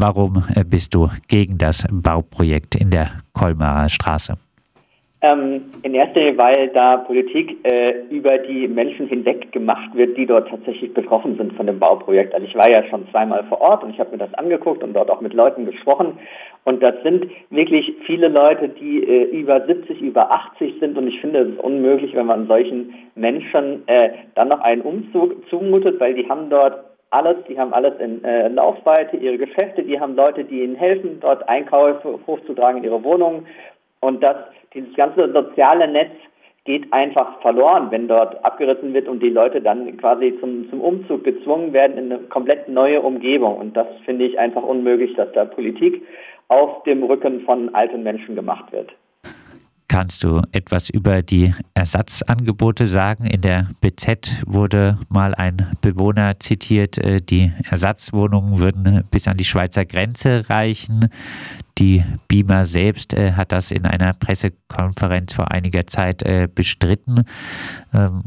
warum äh, bist du gegen das Bauprojekt in der Kolmarer Straße? Ähm, in erster Linie, weil da Politik äh, über die Menschen hinweg gemacht wird, die dort tatsächlich betroffen sind von dem Bauprojekt. Also ich war ja schon zweimal vor Ort und ich habe mir das angeguckt und dort auch mit Leuten gesprochen. Und das sind wirklich viele Leute, die äh, über 70, über 80 sind. Und ich finde, es ist unmöglich, wenn man solchen Menschen äh, dann noch einen Umzug zumutet, weil die haben dort alles, die haben alles in äh, Laufweite, ihre Geschäfte, die haben Leute, die ihnen helfen, dort Einkäufe hochzutragen in ihre Wohnungen. Und das dieses ganze soziale Netz geht einfach verloren, wenn dort abgerissen wird und die Leute dann quasi zum, zum Umzug gezwungen werden in eine komplett neue Umgebung. Und das finde ich einfach unmöglich, dass da Politik auf dem Rücken von alten Menschen gemacht wird. Kannst du etwas über die Ersatzangebote sagen? In der BZ wurde mal ein Bewohner zitiert, äh, die Ersatzwohnungen würden bis an die Schweizer Grenze reichen. Die BIMA selbst äh, hat das in einer Pressekonferenz vor einiger Zeit äh, bestritten. Ähm,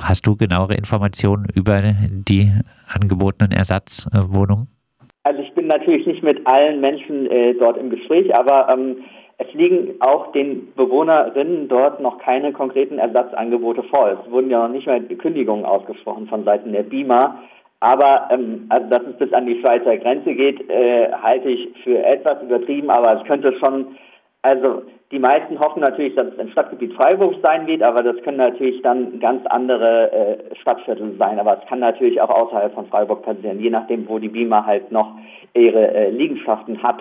hast du genauere Informationen über die angebotenen Ersatzwohnungen? Bin natürlich nicht mit allen Menschen dort im Gespräch, aber ähm, es liegen auch den Bewohnerinnen dort noch keine konkreten Ersatzangebote vor. Es wurden ja noch nicht mal Kündigungen ausgesprochen von Seiten der BIMA. Aber ähm, also dass es bis an die Schweizer Grenze geht, äh, halte ich für etwas übertrieben. Aber es könnte schon, also die meisten hoffen natürlich, dass es im Stadtgebiet Freiburg sein wird, aber das können natürlich dann ganz andere äh, Stadtviertel sein. Aber es kann natürlich auch außerhalb von Freiburg passieren, je nachdem, wo die BIMA halt noch ihre äh, Liegenschaften hat.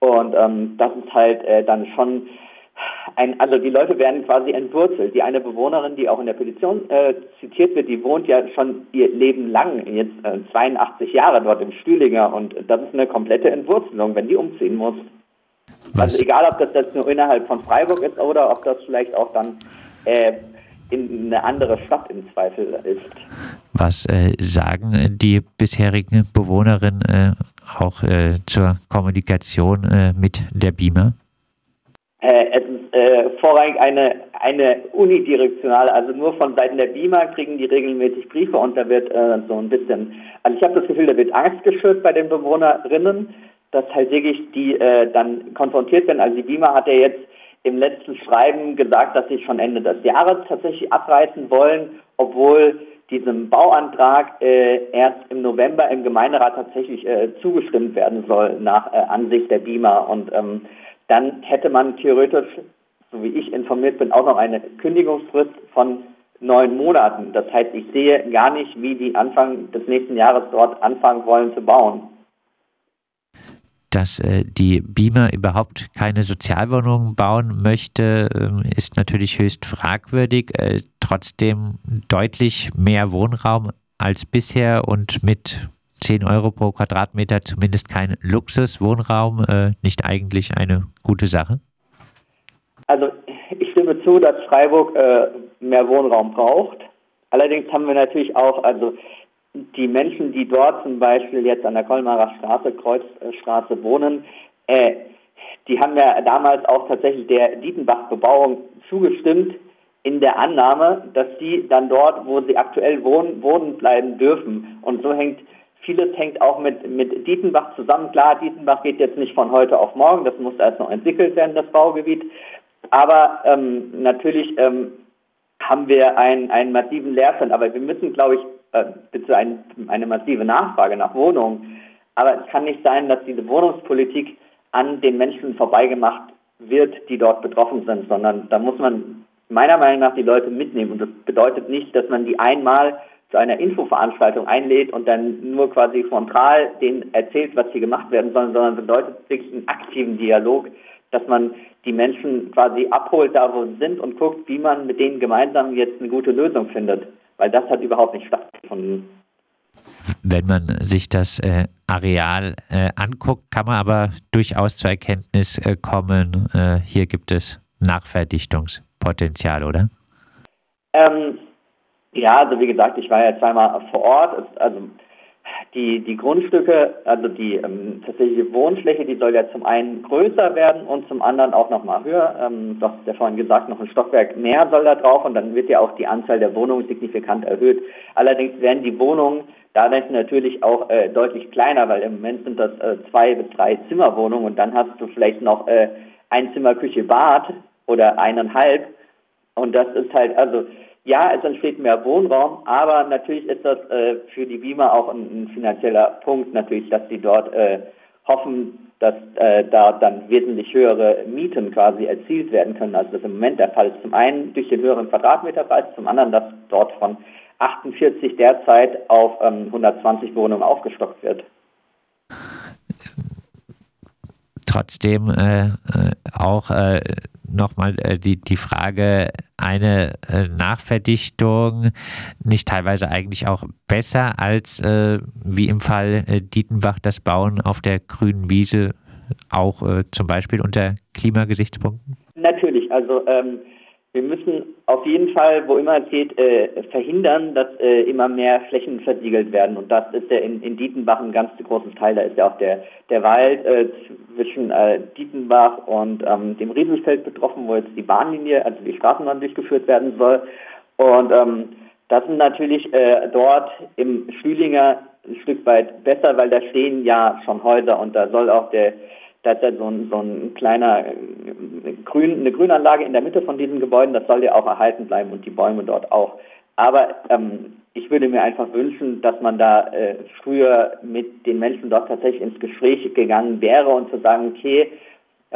Und ähm, das ist halt äh, dann schon ein, also die Leute werden quasi entwurzelt. Die eine Bewohnerin, die auch in der Petition äh, zitiert wird, die wohnt ja schon ihr Leben lang, jetzt äh, 82 Jahre dort im Stühlinger und das ist eine komplette Entwurzelung, wenn die umziehen muss. Was? Also egal, ob das jetzt nur innerhalb von Freiburg ist oder ob das vielleicht auch dann äh, in eine andere Stadt im Zweifel ist. Was äh, sagen die bisherigen Bewohnerinnen äh, auch äh, zur Kommunikation äh, mit der BIMA? Äh, es ist vorrangig eine, eine unidirektionale, also nur von Seiten der BIMA kriegen die regelmäßig Briefe und da wird so ein bisschen, also ich habe das Gefühl, da wird Angst geschürt bei den Bewohnerinnen, dass halt die äh, dann konfrontiert werden. Also die BIMA hat ja jetzt im letzten Schreiben gesagt, dass sie schon Ende des Jahres tatsächlich abreißen wollen, obwohl diesem Bauantrag äh, erst im November im Gemeinderat tatsächlich äh, zugestimmt werden soll nach äh, Ansicht der BIMA. Und ähm, dann hätte man theoretisch, so wie ich informiert bin, auch noch eine Kündigungsfrist von neun Monaten. Das heißt, ich sehe gar nicht, wie die Anfang des nächsten Jahres dort anfangen wollen zu bauen dass äh, die BIMA überhaupt keine Sozialwohnungen bauen möchte, äh, ist natürlich höchst fragwürdig. Äh, trotzdem deutlich mehr Wohnraum als bisher und mit 10 Euro pro Quadratmeter zumindest kein Luxuswohnraum, äh, nicht eigentlich eine gute Sache? Also ich stimme zu, dass Freiburg mehr Wohnraum braucht. Allerdings haben wir natürlich auch, also die Menschen, die dort zum Beispiel jetzt an der Kolmarer Straße, Kreuzstraße wohnen, äh, die haben ja damals auch tatsächlich der Dietenbach-Bebauung zugestimmt, in der Annahme, dass die dann dort, wo sie aktuell wohnen, wohnen bleiben dürfen. Und so hängt vieles hängt auch mit, mit Dietenbach zusammen. Klar, Dietenbach geht jetzt nicht von heute auf morgen, das muss erst noch entwickelt werden, das Baugebiet. Aber ähm, natürlich ähm, haben wir einen, einen massiven Leerstand. Aber wir müssen, glaube ich, äh, bitte ein, eine massive Nachfrage nach Wohnungen. Aber es kann nicht sein, dass diese Wohnungspolitik an den Menschen vorbeigemacht wird, die dort betroffen sind, sondern da muss man meiner Meinung nach die Leute mitnehmen. Und das bedeutet nicht, dass man die einmal zu einer Infoveranstaltung einlädt und dann nur quasi frontal denen erzählt, was hier gemacht werden soll, sondern bedeutet wirklich einen aktiven Dialog, dass man die Menschen quasi abholt, da wo sie sind und guckt, wie man mit denen gemeinsam jetzt eine gute Lösung findet weil das hat überhaupt nicht stattgefunden. Wenn man sich das äh, Areal äh, anguckt, kann man aber durchaus zur Erkenntnis äh, kommen, äh, hier gibt es Nachverdichtungspotenzial, oder? Ähm, ja, also wie gesagt, ich war ja zweimal vor Ort. Also die, die Grundstücke, also die ähm, tatsächliche Wohnfläche, die soll ja zum einen größer werden und zum anderen auch nochmal höher. Ähm, du hast ja vorhin gesagt, noch ein Stockwerk mehr soll da drauf und dann wird ja auch die Anzahl der Wohnungen signifikant erhöht. Allerdings werden die Wohnungen dadurch natürlich auch äh, deutlich kleiner, weil im Moment sind das äh, zwei bis drei Zimmerwohnungen und dann hast du vielleicht noch äh, ein Zimmer, Küche, Bad oder eineinhalb. Und das ist halt, also ja, es entsteht mehr Wohnraum, aber natürlich ist das äh, für die Beamer auch ein, ein, finanzieller Punkt, natürlich, dass sie dort äh, hoffen, dass äh, da dann wesentlich höhere Mieten quasi erzielt werden können, als das im Moment der Fall ist. Zum einen durch den höheren Quadratmeterpreis, zum anderen, dass dort von 48 derzeit auf ähm, 120 Wohnungen aufgestockt wird. Trotzdem äh, äh auch äh, nochmal äh, die, die Frage, eine äh, Nachverdichtung nicht teilweise eigentlich auch besser als äh, wie im Fall äh, Dietenbach das Bauen auf der grünen Wiese, auch äh, zum Beispiel unter Klimagesichtspunkten? Natürlich, also ähm, wir müssen auf jeden Fall, wo immer es geht, äh, verhindern, dass immer mehr Flächen versiegelt werden. Und das ist ja in, in Dietenbach ein ganz großes Teil. Da ist ja auch der, der Wald zwischen äh, Dietenbach und ähm, dem Riesenfeld betroffen, wo jetzt die Bahnlinie, also die Straßenbahn durchgeführt werden soll. Und ähm, das sind natürlich äh, dort im Stühlinger ein Stück weit besser, weil da stehen ja schon Häuser und da soll auch der da ist ja so ein, so ein kleiner äh, Grün, eine Grünanlage in der Mitte von diesen Gebäuden, das soll ja auch erhalten bleiben und die Bäume dort auch. Aber ähm, ich würde mir einfach wünschen, dass man da äh, früher mit den Menschen dort tatsächlich ins Gespräch gegangen wäre und zu sagen, okay,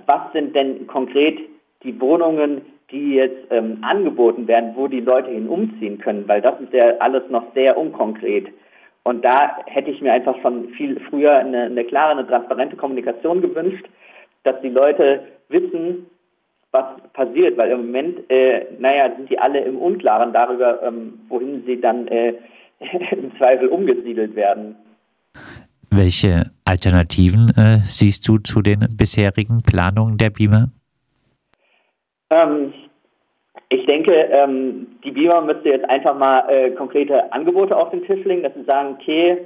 was sind denn konkret die Wohnungen, die jetzt ähm, angeboten werden, wo die Leute hin umziehen können, weil das ist ja alles noch sehr unkonkret. Und da hätte ich mir einfach schon viel früher eine, eine klare, eine transparente Kommunikation gewünscht, dass die Leute wissen, was passiert, weil im Moment, äh, naja, sind die alle im Unklaren darüber, ähm, wohin sie dann äh, im Zweifel umgesiedelt werden. Welche Alternativen äh, siehst du zu den bisherigen Planungen der BIMA? Ähm, ich denke, ähm, die BIMA müsste jetzt einfach mal äh, konkrete Angebote auf den Tisch legen, dass sie sagen, okay,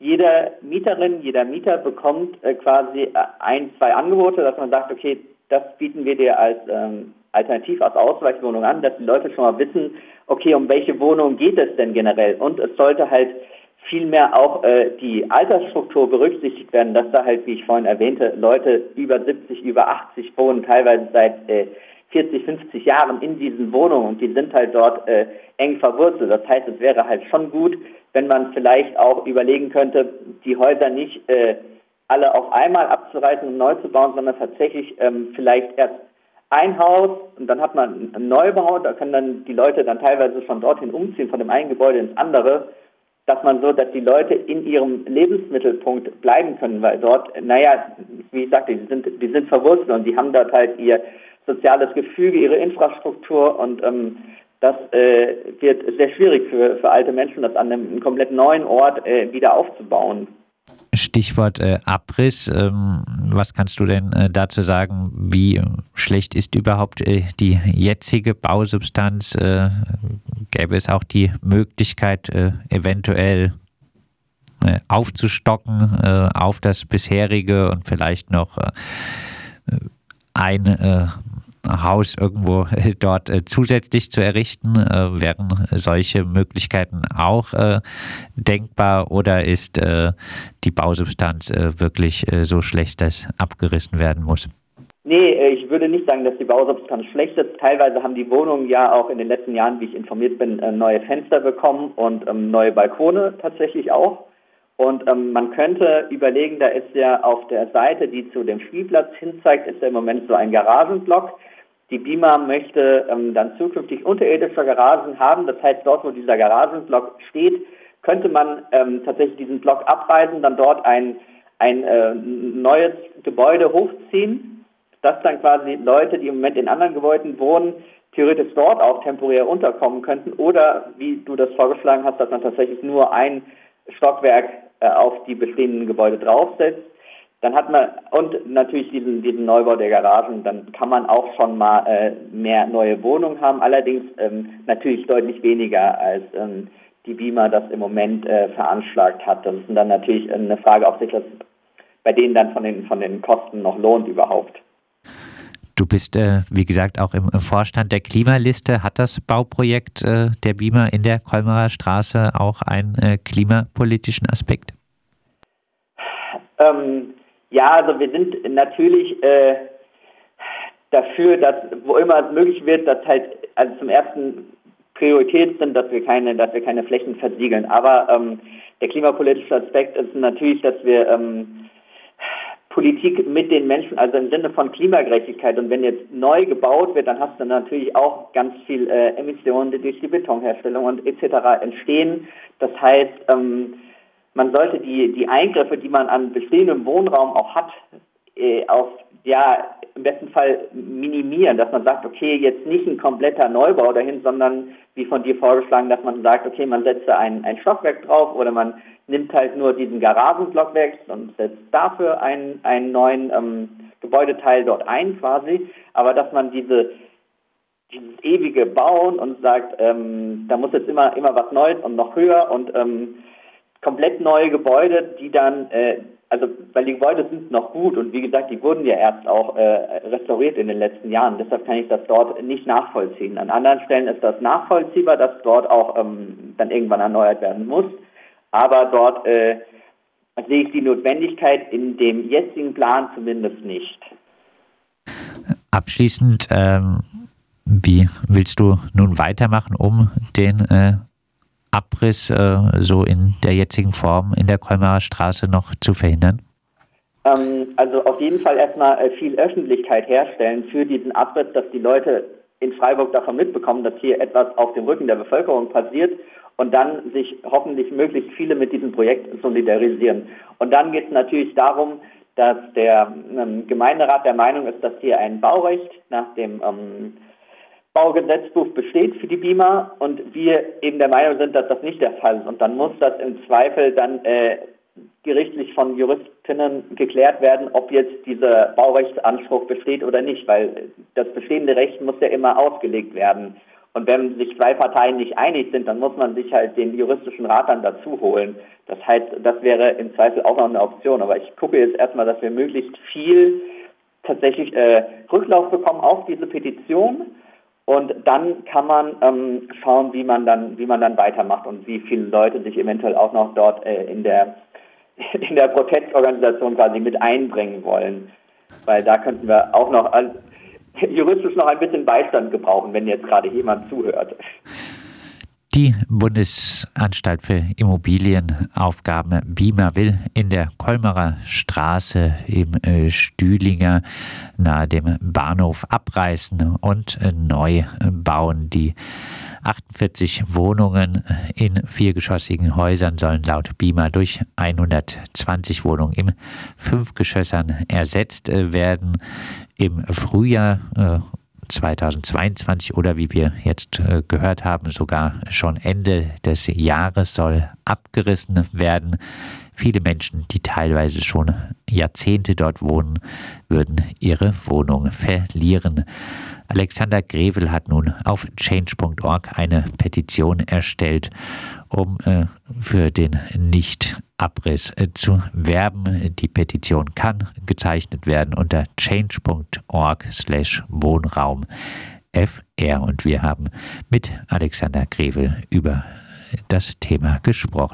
jede Mieterin, jeder Mieter bekommt äh, quasi äh, ein, zwei Angebote, dass man sagt, okay, das bieten wir dir als ähm, Alternativ als Ausweichwohnung an, dass die Leute schon mal wissen, okay, um welche Wohnung geht es denn generell? Und es sollte halt vielmehr auch äh, die Altersstruktur berücksichtigt werden, dass da halt, wie ich vorhin erwähnte, Leute über 70, über 80 wohnen, teilweise seit äh, 40, 50 Jahren in diesen Wohnungen und die sind halt dort äh, eng verwurzelt. Das heißt, es wäre halt schon gut, wenn man vielleicht auch überlegen könnte, die Häuser nicht äh, alle auf einmal abzureißen und neu zu bauen, sondern tatsächlich ähm, vielleicht erst ein Haus und dann hat man einen Neubau, da können dann die Leute dann teilweise schon dorthin umziehen, von dem einen Gebäude ins andere, dass man so, dass die Leute in ihrem Lebensmittelpunkt bleiben können, weil dort, naja, wie ich sagte, die sind, die sind verwurzelt und die haben dort halt ihr soziales Gefüge, ihre Infrastruktur und ähm, das äh, wird sehr schwierig für, für alte Menschen, das an einem komplett neuen Ort äh, wieder aufzubauen. Stichwort äh, Abriss. Ähm, was kannst du denn äh, dazu sagen? Wie schlecht ist überhaupt äh, die jetzige Bausubstanz? Äh, gäbe es auch die Möglichkeit, äh, eventuell äh, aufzustocken auf das bisherige und vielleicht noch ein Haus irgendwo dort äh, zusätzlich zu errichten? Äh, wären solche Möglichkeiten auch äh, denkbar oder ist äh, die Bausubstanz äh, wirklich äh, so schlecht, dass abgerissen werden muss? Nee, ich würde nicht sagen, dass die Bausubstanz schlecht ist. Teilweise haben die Wohnungen ja auch in den letzten Jahren, wie ich informiert bin, neue Fenster bekommen und ähm, neue Balkone tatsächlich auch. Und ähm, man könnte überlegen, da ist ja auf der Seite, die zu dem Spielplatz hinzeigt, ist ja im Moment so ein Garagenblock. Die BIMA möchte ähm, dann zukünftig unterirdische Garagen haben. Das heißt, dort, wo dieser Garagenblock steht, könnte man ähm, tatsächlich diesen Block abreißen, dann dort ein, ein äh, neues Gebäude hochziehen, dass dann quasi Leute, die im Moment in anderen Gebäuden wohnen, theoretisch dort auch temporär unterkommen könnten. Oder, wie du das vorgeschlagen hast, dass man tatsächlich nur ein Stockwerk äh, auf die bestehenden Gebäude draufsetzt dann hat man, und natürlich diesen, diesen Neubau der Garagen, dann kann man auch schon mal äh, mehr neue Wohnungen haben, allerdings ähm, natürlich deutlich weniger als ähm, die BIMA das im Moment äh, veranschlagt hat. Das ist dann natürlich eine Frage, ob sich das bei denen dann von den, von den Kosten noch lohnt überhaupt. Du bist, äh, wie gesagt, auch im, Vorstand der Klimaliste. Hat das Bauprojekt äh, der BIMA in der Kolmerer Straße auch einen äh, klimapolitischen Aspekt? Ähm, ja, also wir sind natürlich äh, dafür, dass wo immer es möglich wird, dass halt also zum ersten Priorität sind, dass wir keine, dass wir keine Flächen versiegeln. Aber ähm, der klimapolitische Aspekt ist natürlich, dass wir ähm, Politik mit den Menschen, also im Sinne von Klimagerechtigkeit. Und wenn jetzt neu gebaut wird, dann hast du natürlich auch ganz viel äh, Emissionen, die durch die Betonherstellung und etc. entstehen. Das heißt, ähm, man sollte die, die Eingriffe, die man an bestehendem Wohnraum auch hat, äh, auf ja im besten Fall minimieren, dass man sagt, okay, jetzt nicht ein kompletter Neubau dahin, sondern wie von dir vorgeschlagen, dass man sagt, okay, man setzt ein, ein Stockwerk drauf oder man nimmt halt nur diesen Garagenblock weg und setzt dafür einen, einen neuen ähm, Gebäudeteil dort ein quasi, aber dass man diese dieses ewige Bauen und sagt, ähm, da muss jetzt immer immer was Neues und noch höher und ähm, komplett neue Gebäude, die dann äh, also weil die Gebäude sind noch gut und wie gesagt, die wurden ja erst auch äh, restauriert in den letzten Jahren. Deshalb kann ich das dort nicht nachvollziehen. An anderen Stellen ist das nachvollziehbar, dass dort auch ähm, dann irgendwann erneuert werden muss. Aber dort äh, sehe ich die Notwendigkeit in dem jetzigen Plan zumindest nicht. Abschließend, ähm, wie willst du nun weitermachen, um den äh, Abriss äh, so in der jetzigen Form in der Kolmarer Straße noch zu verhindern? Ähm, also auf jeden Fall erstmal äh, viel Öffentlichkeit herstellen für diesen Abriss, dass die Leute in Freiburg davon mitbekommen, dass hier etwas auf dem Rücken der Bevölkerung passiert und dann sich hoffentlich möglichst viele mit diesem Projekt solidarisieren. Und dann geht es natürlich darum, dass der ähm, Gemeinderat der Meinung ist, dass hier ein Baurecht nach dem ähm, Baugesetzbuch besteht für die BIMA und wir eben der Meinung sind, dass das nicht der Fall ist. Und dann muss das im Zweifel dann äh, gerichtlich von Juristinnen geklärt werden, ob jetzt dieser Baurechtsanspruch besteht oder nicht, weil das bestehende Recht muss ja immer ausgelegt werden. Und wenn sich zwei Parteien nicht einig sind, dann muss man sich halt den juristischen Rat dann dazu holen. Das heißt, das wäre im Zweifel auch noch eine Option. Aber ich gucke jetzt erstmal, dass wir möglichst viel tatsächlich äh, Rücklauf bekommen auf diese Petition und dann kann man ähm, schauen, wie man dann, wie man dann weitermacht und wie viele Leute sich eventuell auch noch dort äh, in der in der Protestorganisation quasi mit einbringen wollen. Weil da könnten wir auch noch also, juristisch noch ein bisschen Beistand gebrauchen, wenn jetzt gerade jemand zuhört. Die Bundesanstalt für Immobilienaufgaben BIMA will in der Kolmerer Straße im äh, Stühlinger nahe dem Bahnhof abreißen und äh, neu bauen. Die 48 Wohnungen in viergeschossigen Häusern sollen laut BIMA durch 120 Wohnungen im Fünfgeschossern ersetzt äh, werden. Im Frühjahr 2022 oder wie wir jetzt äh, gehört haben, sogar schon Ende des Jahres soll abgerissen werden. Viele Menschen, die teilweise schon Jahrzehnte dort wohnen, würden ihre Wohnung verlieren. Alexander Grevel hat nun auf change.org eine Petition erstellt, um äh, für den Nichtabriss äh, zu werben. Die Petition kann gezeichnet werden unter change.org slash Wohnraum FR und wir haben mit Alexander Grevel über das Thema gesprochen.